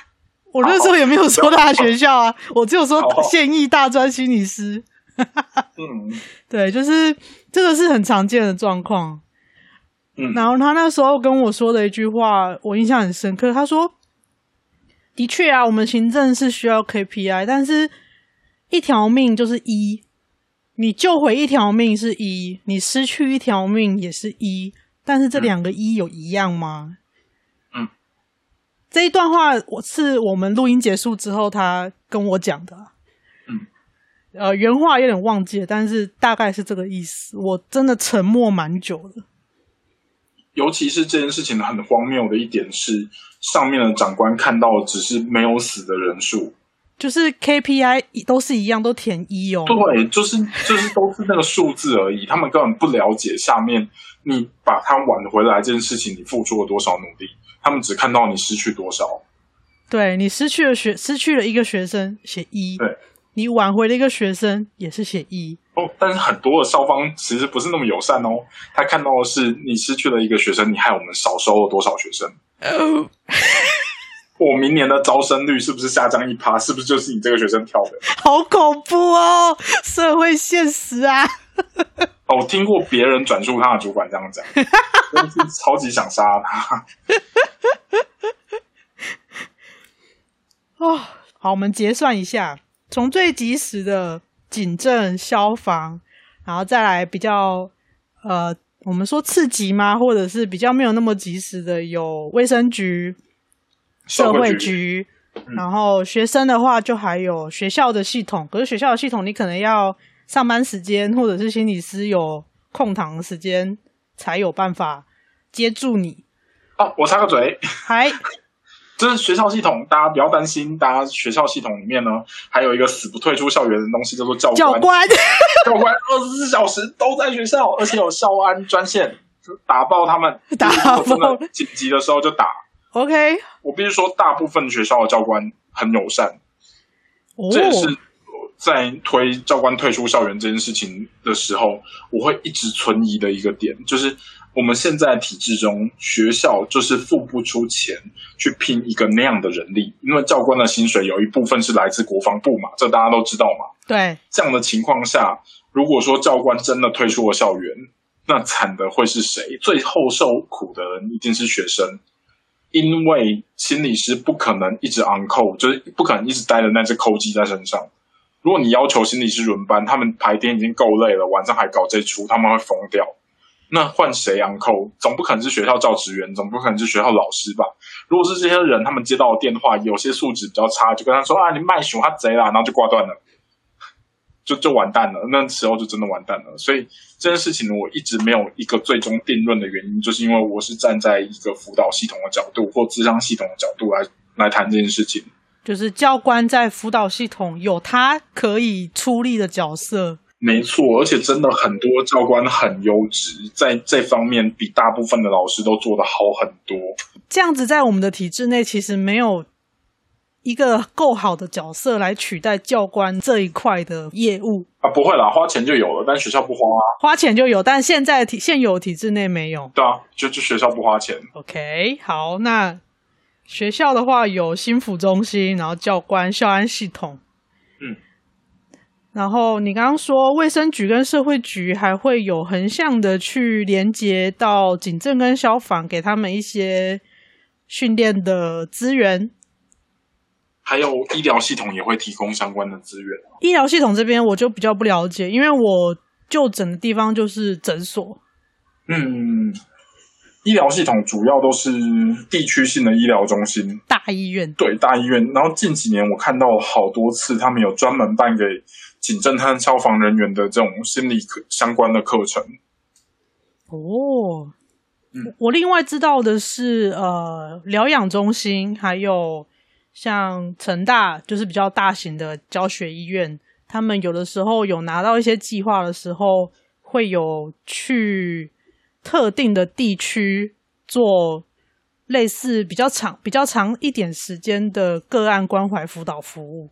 我那时候也没有说他学校啊，我只有说现役大专心理师。嗯，对，就是这个是很常见的状况。嗯，然后他那时候跟我说的一句话，我印象很深刻。他说：“的确啊，我们行政是需要 KPI，但是一条命就是一，你救回一条命是一，你失去一条命也是一，但是这两个一有一样吗？”嗯，这一段话我是我们录音结束之后他跟我讲的。呃，原话有点忘记了，但是大概是这个意思。我真的沉默蛮久的。尤其是这件事情很荒谬的一点是，上面的长官看到的只是没有死的人数，就是 KPI 都是一样，都填一哦。对，就是就是都是那个数字而已，他们根本不了解下面你把它挽回来这件事情，你付出了多少努力，他们只看到你失去多少。对，你失去了学，失去了一个学生，写一。对。你挽回了一个学生，也是写一哦。但是很多的校方其实不是那么友善哦。他看到的是你失去了一个学生，你害我们少收了多少学生？哦，我明年的招生率是不是下降一趴？是不是就是你这个学生跳的？好恐怖哦，社会现实啊！哦，我听过别人转述他的主管这样讲，真是超级想杀他。哦，好，我们结算一下。从最及时的警政、消防，然后再来比较呃，我们说次级吗？或者是比较没有那么及时的，有卫生局、社会局，嗯、然后学生的话就还有学校的系统。可是学校的系统，你可能要上班时间，或者是心理师有空堂时间，才有办法接住你。哦，我插个嘴，还。就是学校系统，大家不要担心。大家学校系统里面呢，还有一个死不退出校园的东西，叫做教官。教官，教官二十四小时都在学校，而且有校安专线，打爆他们。打爆。紧急的时候就打。OK。我必须说，大部分学校的教官很友善。哦。这也是在推教官退出校园这件事情的时候，我会一直存疑的一个点，就是。我们现在体制中，学校就是付不出钱去拼一个那样的人力，因为教官的薪水有一部分是来自国防部嘛，这大家都知道嘛。对，这样的情况下，如果说教官真的退出了校园，那惨的会是谁？最后受苦的人一定是学生，因为心理师不可能一直 on call，就是不可能一直待着那只扣机在身上。如果你要求心理师轮班，他们白天已经够累了，晚上还搞这出，他们会疯掉。那换谁养扣？总不可能是学校教职员，总不可能是学校老师吧？如果是这些人，他们接到电话有些素质比较差，就跟他说啊，你卖熊他贼啦，然后就挂断了。就就完蛋了。那时候就真的完蛋了。所以这件事情，我一直没有一个最终定论的原因，就是因为我是站在一个辅导系统的角度或智商系统的角度来来谈这件事情。就是教官在辅导系统有他可以出力的角色。没错，而且真的很多教官很优质，在这方面比大部分的老师都做得好很多。这样子，在我们的体制内，其实没有一个够好的角色来取代教官这一块的业务啊！不会啦，花钱就有了，但学校不花啊。花钱就有，但现在体现有体制内没有。对啊，就就学校不花钱。OK，好，那学校的话有心辅中心，然后教官校安系统。然后你刚刚说卫生局跟社会局还会有横向的去连接到警政跟消防，给他们一些训练的资源，还有医疗系统也会提供相关的资源。医疗系统这边我就比较不了解，因为我就诊的地方就是诊所。嗯。医疗系统主要都是地区性的医疗中心，大医院。对，大医院。然后近几年我看到好多次，他们有专门办给警政和消防人员的这种心理课相关的课程。哦，嗯，我另外知道的是，呃，疗养中心，还有像成大，就是比较大型的教学医院，他们有的时候有拿到一些计划的时候，会有去。特定的地区做类似比较长、比较长一点时间的个案关怀辅导服务。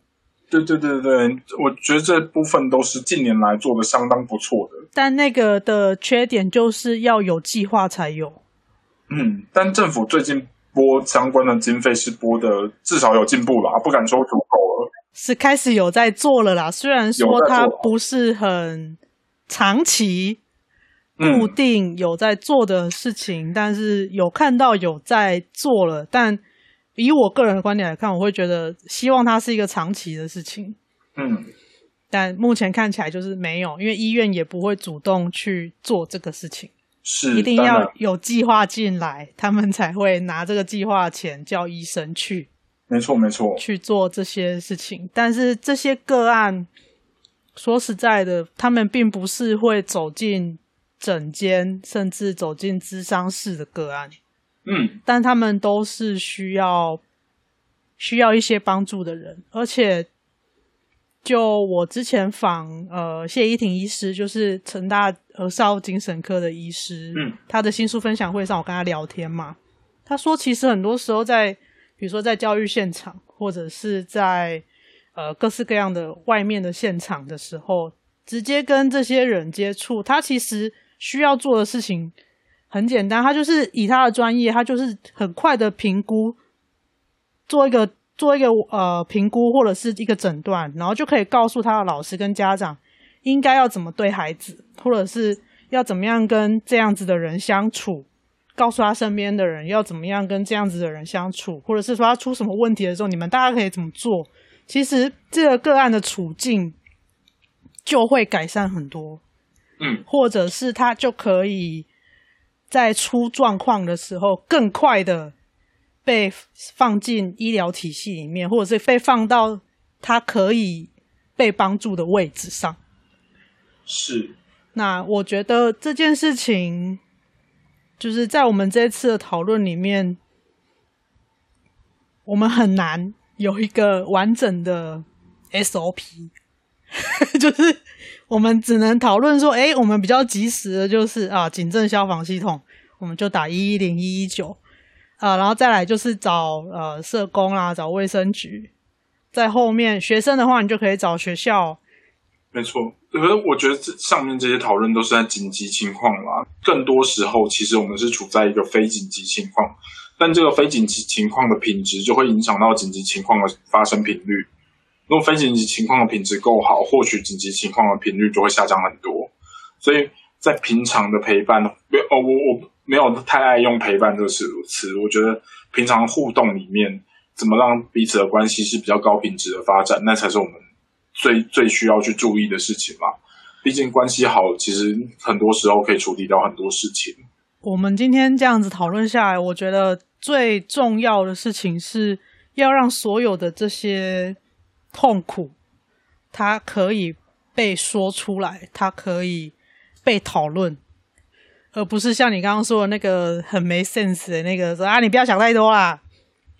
对对对对，我觉得这部分都是近年来做的相当不错的。但那个的缺点就是要有计划才有。嗯，但政府最近拨相关的经费是拨的至少有进步了，不敢说足够了。是开始有在做了啦，虽然说它不是很长期。固定有在做的事情，嗯，但是有看到有在做了，但以我个人的观点来看，我会觉得希望它是一个长期的事情。嗯，但目前看起来就是没有，因为医院也不会主动去做这个事情，是一定要有计划进来，他们才会拿这个计划钱叫医生去。没错，没错，去做这些事情。但是这些个案，说实在的，他们并不是会走进。诊间甚至走进咨商室的个案，嗯，但他们都是需要需要一些帮助的人，而且就我之前访呃谢依婷医师，就是成大儿少精神科的医师，嗯，他的新书分享会上，我跟他聊天嘛，他说其实很多时候在比如说在教育现场，或者是在呃各式各样的外面的现场的时候，直接跟这些人接触，他其实。需要做的事情很简单，他就是以他的专业，他就是很快的评估，做一个做一个呃评估或者是一个诊断，然后就可以告诉他的老师跟家长应该要怎么对孩子，或者是要怎么样跟这样子的人相处，告诉他身边的人要怎么样跟这样子的人相处，或者是说他出什么问题的时候，你们大家可以怎么做？其实这个个案的处境就会改善很多。嗯，或者是他就可以在出状况的时候更快的被放进医疗体系里面，或者是被放到他可以被帮助的位置上。是。那我觉得这件事情就是在我们这一次的讨论里面，我们很难有一个完整的 SOP，就是。我们只能讨论说，哎，我们比较及时的就是啊，警政消防系统，我们就打一一零一一九，啊，然后再来就是找呃社工啦，找卫生局，在后面学生的话，你就可以找学校。没错，可是我觉得这上面这些讨论都是在紧急情况啦，更多时候其实我们是处在一个非紧急情况，但这个非紧急情况的品质就会影响到紧急情况的发生频率。如果非紧急情况的品质够好，或许紧急情况的频率就会下降很多。所以在平常的陪伴，哦，我我没有太爱用陪伴这个词词。我觉得平常互动里面，怎么让彼此的关系是比较高品质的发展，那才是我们最最需要去注意的事情嘛。毕竟关系好，其实很多时候可以处理掉很多事情。我们今天这样子讨论下来，我觉得最重要的事情是要让所有的这些。痛苦，它可以被说出来，它可以被讨论，而不是像你刚刚说的那个很没 sense 的那个说啊，你不要想太多啦，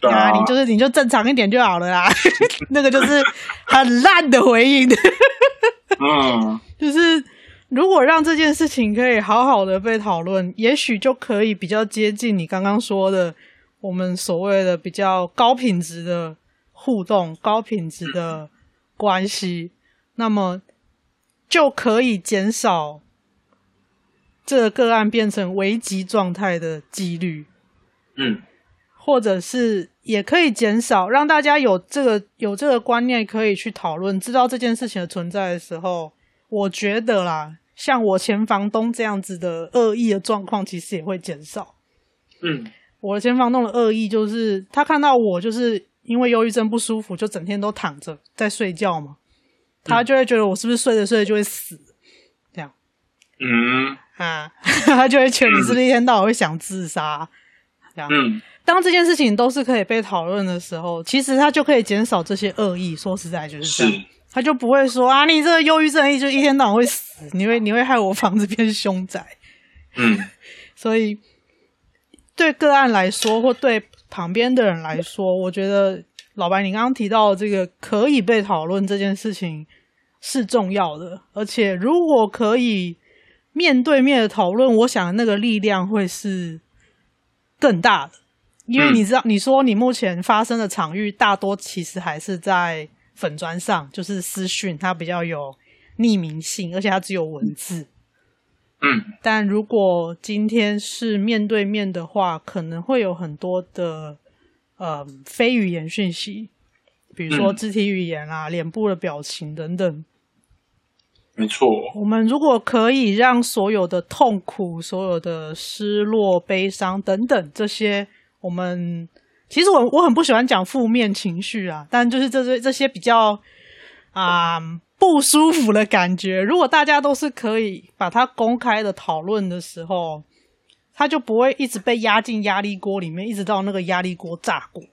啊，啊，你就是你就正常一点就好了啦，那个就是很烂的回应。嗯，就是如果让这件事情可以好好的被讨论，也许就可以比较接近你刚刚说的我们所谓的比较高品质的互动、高品质的关系，那么就可以减少这个个案变成危急状态的几率。嗯，或者是也可以减少让大家有这个有这个观念可以去讨论，知道这件事情的存在的时候，我觉得啦，像我前房东这样子的恶意的状况，其实也会减少。嗯，我的前房东的恶意就是他看到我就是因为忧郁症不舒服，就整天都躺着在睡觉嘛，他就会觉得我是不是睡着睡着就会死，这样。嗯啊，他就会觉得你是不是一天到晚会想自杀。嗯，当这件事情都是可以被讨论的时候，其实他就可以减少这些恶意。说实在就是这样，他就不会说啊，你这个忧郁症，就一天到晚会死，你会你会害我房子变凶宅。嗯，所以对个案来说，或对旁边的人来说，我觉得老白，你刚刚提到这个可以被讨论这件事情是重要的，而且如果可以面对面的讨论，我想那个力量会是。更大的，因为你知道，你说你目前发生的场域大多其实还是在粉砖上，就是私讯，它比较有匿名性，而且它只有文字。嗯，但如果今天是面对面的话，可能会有很多的呃非语言讯息，比如说肢体语言啊、脸部的表情等等。没错，我们如果可以让所有的痛苦、所有的失落、悲伤等等这些，我们其实我我很不喜欢讲负面情绪啊，但就是这些这些比较啊、呃、不舒服的感觉，如果大家都是可以把它公开的讨论的时候，它就不会一直被压进压力锅里面，一直到那个压力锅炸锅。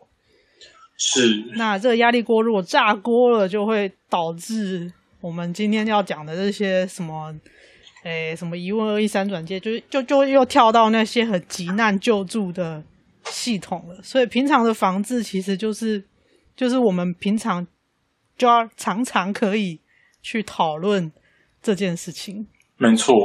是，那这个压力锅如果炸锅了，就会导致。我们今天要讲的这些什么，诶，什么一问二一三转接，就就就又跳到那些很急难救助的系统了。所以平常的防治其实就是，就是我们平常就要常常可以去讨论这件事情。没错。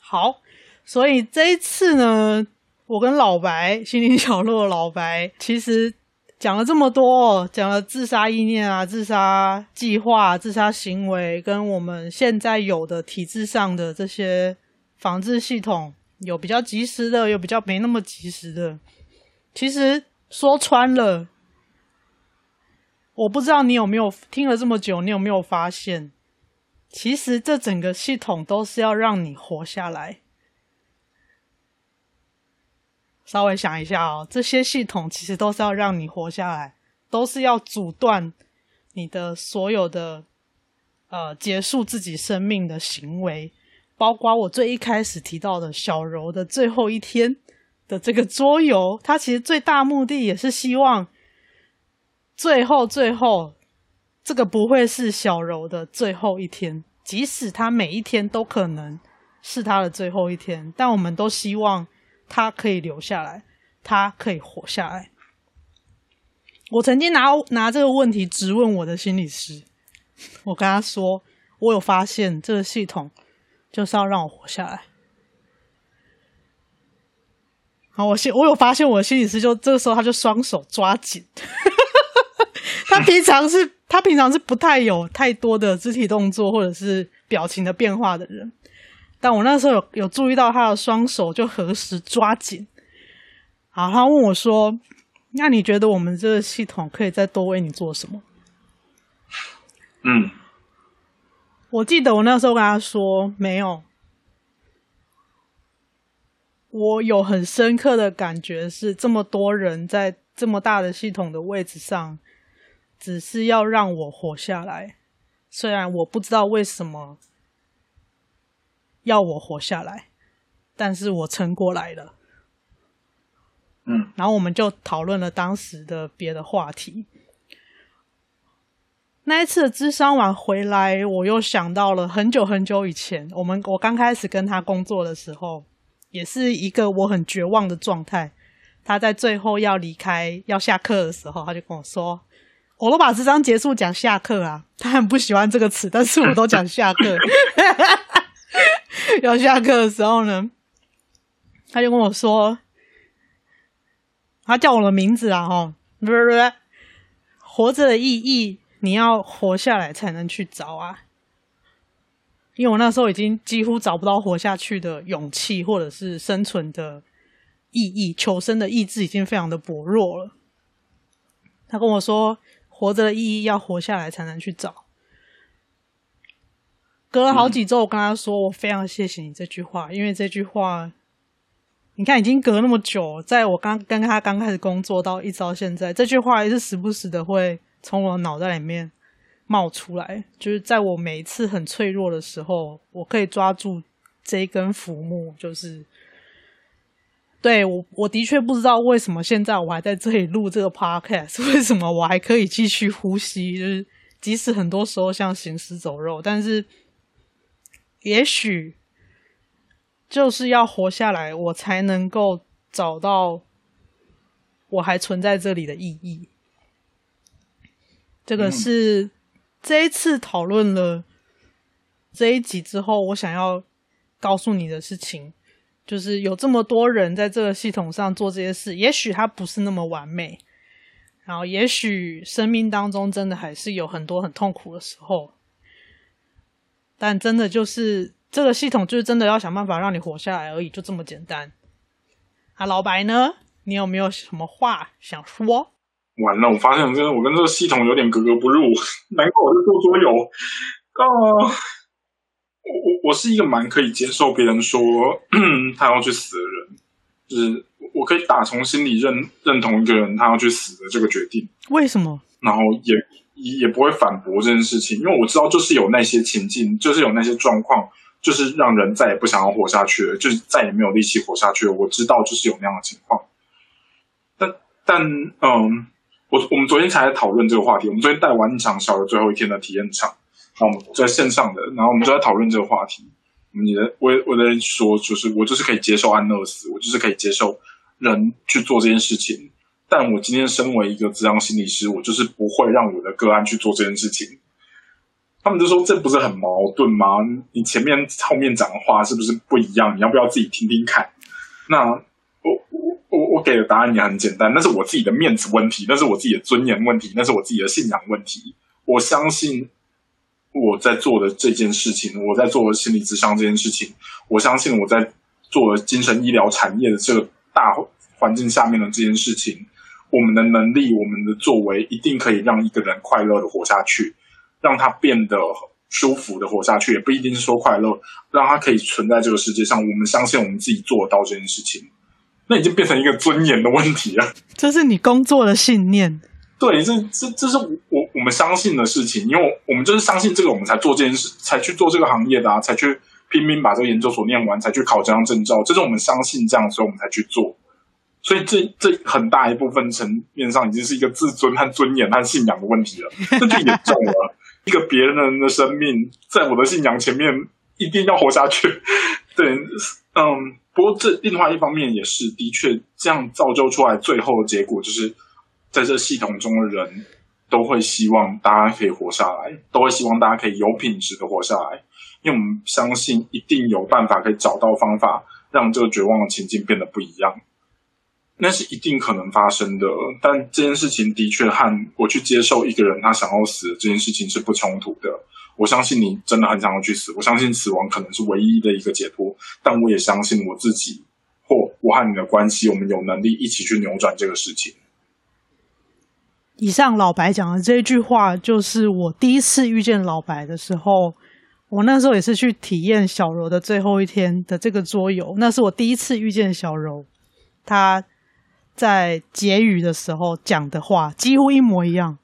好，所以这一次呢，我跟老白心灵小路的老白，其实。讲了这么多，讲了自杀意念啊、自杀计划、自杀行为，跟我们现在有的体制上的这些防治系统，有比较及时的，有比较没那么及时的。其实说穿了，我不知道你有没有听了这么久，你有没有发现，其实这整个系统都是要让你活下来。稍微想一下哦，这些系统其实都是要让你活下来，都是要阻断你的所有的呃结束自己生命的行为，包括我最一开始提到的小柔的最后一天的这个桌游，它其实最大目的也是希望最后最后这个不会是小柔的最后一天，即使他每一天都可能是他的最后一天，但我们都希望。他可以留下来，他可以活下来。我曾经拿拿这个问题质问我的心理师，我跟他说：“我有发现这个系统就是要让我活下来。”好，我我有发现我的心理师就这个时候他就双手抓紧。他平常是他平常是不太有太多的肢体动作或者是表情的变化的人。但我那时候有有注意到他的双手就合十抓紧，好，他问我说：“那你觉得我们这个系统可以再多为你做什么？”嗯，我记得我那时候跟他说：“没有。”我有很深刻的感觉是，这么多人在这么大的系统的位置上，只是要让我活下来，虽然我不知道为什么。要我活下来，但是我撑过来了。嗯，然后我们就讨论了当时的别的话题。那一次的咨商完回来，我又想到了很久很久以前，我们我刚开始跟他工作的时候，也是一个我很绝望的状态。他在最后要离开、要下课的时候，他就跟我说：“我都把咨商结束，讲下课啊。”他很不喜欢这个词，但是我都讲下课。要下课的时候呢，他就跟我说：“他叫我的名字啊，吼，不是不，活着的意义。”你要活下来才能去找啊，因为我那时候已经几乎找不到活下去的勇气，或者是生存的意义，求生的意志已经非常的薄弱了。他跟我说，活着的意义要活下来才能去找。隔了好几周，我跟他说，我非常谢谢你这句话，因为这句话，你看已经隔那么久，在我刚跟他刚开始工作到一直到现在，这句话也是时不时的会。从我脑袋里面冒出来，就是在我每一次很脆弱的时候，我可以抓住这一根浮木。就是对我，我的确不知道为什么现在我还在这里录这个 podcast，为什么我还可以继续呼吸？就是即使很多时候像行尸走肉，但是也许就是要活下来，我才能够找到我还存在这里的意义。这个是这一次讨论了这一集之后，我想要告诉你的事情，就是有这么多人在这个系统上做这些事，也许它不是那么完美，然后也许生命当中真的还是有很多很痛苦的时候，但真的就是这个系统就是真的要想办法让你活下来而已，就这么简单。啊，老白呢？你有没有什么话想说？完了，我发现真的，我跟这个系统有点格格不入。难怪我是做桌游啊！我我我是一个蛮可以接受别人说 他要去死的人，就是我可以打从心里认认同一个人他要去死的这个决定。为什么？然后也也不会反驳这件事情，因为我知道就是有那些情境，就是有那些状况，就是让人再也不想要活下去了，就是再也没有力气活下去了。我知道就是有那样的情况，但但嗯。我我们昨天才在讨论这个话题。我们昨天带完一场小的最后一天的体验场，然后我在线上的，然后我们就在讨论这个话题。你的我我的人说，就是我就是可以接受安乐死，我就是可以接受人去做这件事情。但我今天身为一个咨商心理师，我就是不会让我的个案去做这件事情。他们就说，这不是很矛盾吗？你前面后面讲的话是不是不一样？你要不要自己听听看？那我。我我给的答案也很简单，那是我自己的面子问题，那是我自己的尊严问题，那是我自己的信仰问题。我相信我在做的这件事情，我在做的心理咨商这件事情，我相信我在做的精神医疗产业的这个大环境下面的这件事情，我们的能力，我们的作为，一定可以让一个人快乐的活下去，让他变得舒服的活下去，也不一定是说快乐，让他可以存在这个世界上。我们相信我们自己做到这件事情。那已经变成一个尊严的问题了。这是你工作的信念。对，这这这是我我们相信的事情，因为我们就是相信这个，我们才做这件事，才去做这个行业的啊，才去拼命把这个研究所念完，才去考这张证照。这是我们相信这样，所以我们才去做。所以这这很大一部分层面上，已经是一个自尊和尊严和信仰的问题了。这就严重了，一个别人的生命，在我的信仰前面，一定要活下去。对，嗯。不过，这另外一方面也是的确这样造就出来，最后的结果就是，在这系统中的人都会希望大家可以活下来，都会希望大家可以有品质的活下来，因为我们相信一定有办法可以找到方法，让这个绝望的情境变得不一样。那是一定可能发生的，但这件事情的确和我去接受一个人他想要死这件事情是不冲突的。我相信你真的很想要去死，我相信死亡可能是唯一的一个解脱，但我也相信我自己或我和你的关系，我们有能力一起去扭转这个事情。以上老白讲的这一句话，就是我第一次遇见老白的时候，我那时候也是去体验小柔的最后一天的这个桌游，那是我第一次遇见小柔，他在结语的时候讲的话几乎一模一样。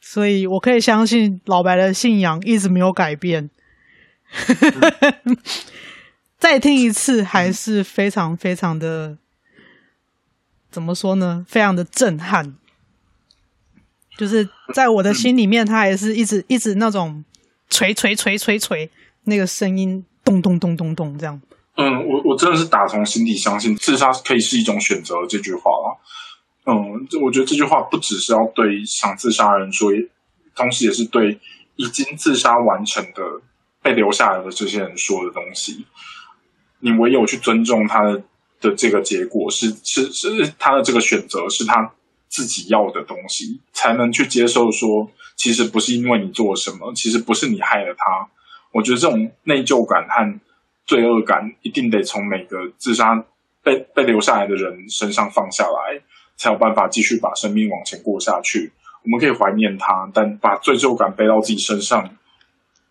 所以我可以相信老白的信仰一直没有改变。再听一次还是非常非常的，怎么说呢？非常的震撼。就是在我的心里面，他还是一直一直那种锤锤锤锤锤那个声音，咚咚咚咚咚这样。嗯，我我真的是打从心底相信自杀可以是一种选择这句话了。嗯，我觉得这句话不只是要对想自杀的人说，同时也是对已经自杀完成的被留下来的这些人说的东西。你唯有去尊重他的的这个结果，是是是他的这个选择，是他自己要的东西，才能去接受说，其实不是因为你做什么，其实不是你害了他。我觉得这种内疚感和。罪恶感一定得从每个自杀被被留下来的人身上放下来，才有办法继续把生命往前过下去。我们可以怀念他，但把罪疚感背到自己身上，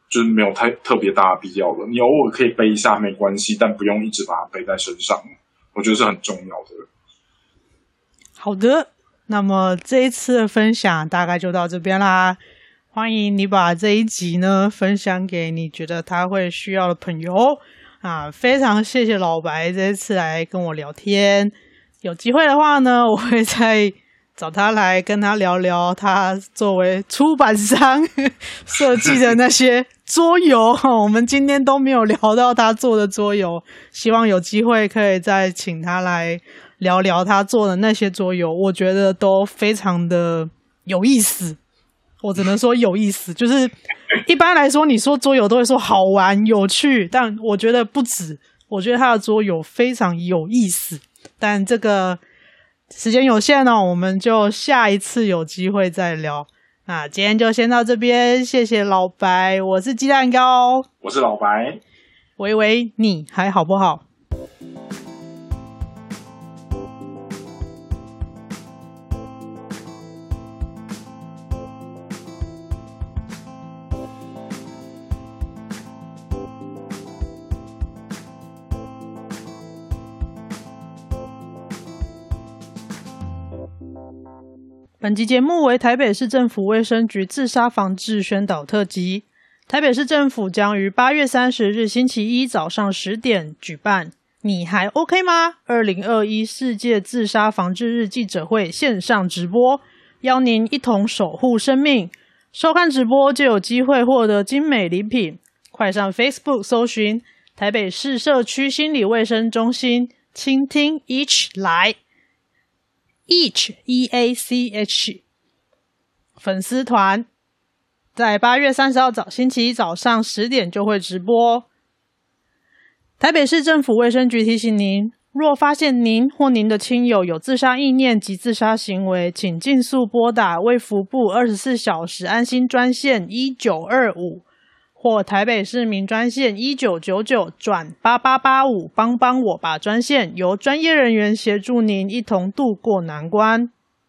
就是没有太特别大的必要了。你偶尔可以背一下没关系，但不用一直把它背在身上。我觉得是很重要的。好的，那么这一次的分享大概就到这边啦。欢迎你把这一集呢分享给你觉得他会需要的朋友。啊，非常谢谢老白这一次来跟我聊天。有机会的话呢，我会再找他来跟他聊聊他作为出版商设计的那些桌游。我们今天都没有聊到他做的桌游，希望有机会可以再请他来聊聊他做的那些桌游。我觉得都非常的有意思。我只能说有意思，就是一般来说，你说桌游都会说好玩、有趣，但我觉得不止。我觉得他的桌游非常有意思，但这个时间有限哦，我们就下一次有机会再聊。那今天就先到这边，谢谢老白，我是鸡蛋糕，我是老白，喂喂，你还好不好？本集节目为台北市政府卫生局自杀防治宣导特辑。台北市政府将于八月三十日星期一早上十点举办“你还 OK 吗？”二零二一世界自杀防治日记者会线上直播，邀您一同守护生命。收看直播就有机会获得精美礼品。快上 Facebook 搜寻台北市社区心理卫生中心，倾听 Each 来。Each E A C H 粉丝团在八月三十号早星期一早上十点就会直播。台北市政府卫生局提醒您：若发现您或您的亲友有自杀意念及自杀行为，请尽速拨打卫福部二十四小时安心专线一九二五或台北市民专线一九九九转八八八五，帮帮我吧专线，由专业人员协助您一同度过难关。